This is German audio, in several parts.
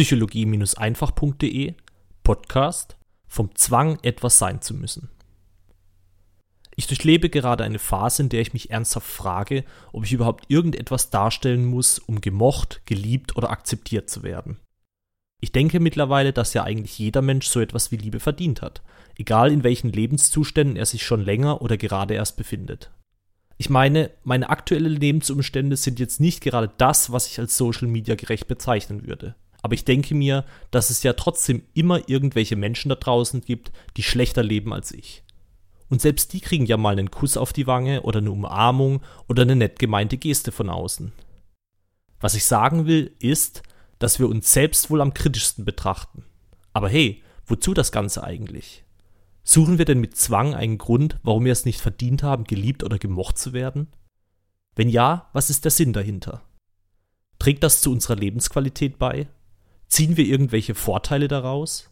psychologie-einfach.de Podcast vom Zwang, etwas sein zu müssen. Ich durchlebe gerade eine Phase, in der ich mich ernsthaft frage, ob ich überhaupt irgendetwas darstellen muss, um gemocht, geliebt oder akzeptiert zu werden. Ich denke mittlerweile, dass ja eigentlich jeder Mensch so etwas wie Liebe verdient hat, egal in welchen Lebenszuständen er sich schon länger oder gerade erst befindet. Ich meine, meine aktuellen Lebensumstände sind jetzt nicht gerade das, was ich als Social Media gerecht bezeichnen würde. Aber ich denke mir, dass es ja trotzdem immer irgendwelche Menschen da draußen gibt, die schlechter leben als ich. Und selbst die kriegen ja mal einen Kuss auf die Wange oder eine Umarmung oder eine nett gemeinte Geste von außen. Was ich sagen will, ist, dass wir uns selbst wohl am kritischsten betrachten. Aber hey, wozu das Ganze eigentlich? Suchen wir denn mit Zwang einen Grund, warum wir es nicht verdient haben, geliebt oder gemocht zu werden? Wenn ja, was ist der Sinn dahinter? Trägt das zu unserer Lebensqualität bei? Ziehen wir irgendwelche Vorteile daraus?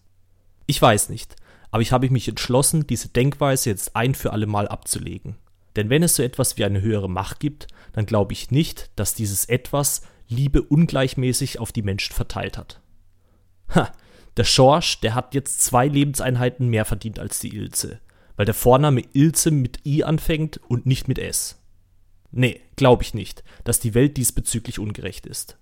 Ich weiß nicht, aber ich habe mich entschlossen, diese Denkweise jetzt ein für alle Mal abzulegen. Denn wenn es so etwas wie eine höhere Macht gibt, dann glaube ich nicht, dass dieses etwas Liebe ungleichmäßig auf die Menschen verteilt hat. Ha, der Schorsch, der hat jetzt zwei Lebenseinheiten mehr verdient als die Ilze, weil der Vorname Ilze mit I anfängt und nicht mit S. Nee, glaube ich nicht, dass die Welt diesbezüglich ungerecht ist.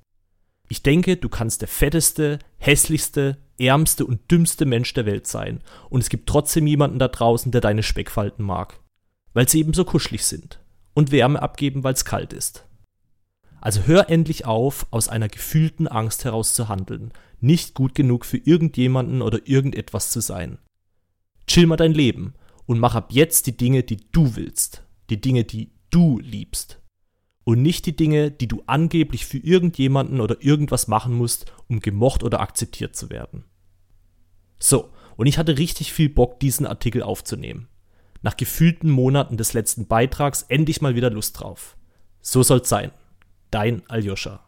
Ich denke, du kannst der fetteste, hässlichste, ärmste und dümmste Mensch der Welt sein, und es gibt trotzdem jemanden da draußen, der deine Speckfalten mag, weil sie eben so kuschelig sind und Wärme abgeben, weil es kalt ist. Also hör endlich auf, aus einer gefühlten Angst heraus zu handeln, nicht gut genug für irgendjemanden oder irgendetwas zu sein. Chill mal dein Leben und mach ab jetzt die Dinge, die du willst, die Dinge, die du liebst. Und nicht die Dinge, die du angeblich für irgendjemanden oder irgendwas machen musst, um gemocht oder akzeptiert zu werden. So, und ich hatte richtig viel Bock, diesen Artikel aufzunehmen. Nach gefühlten Monaten des letzten Beitrags endlich mal wieder Lust drauf. So soll's sein. Dein Aljoscha.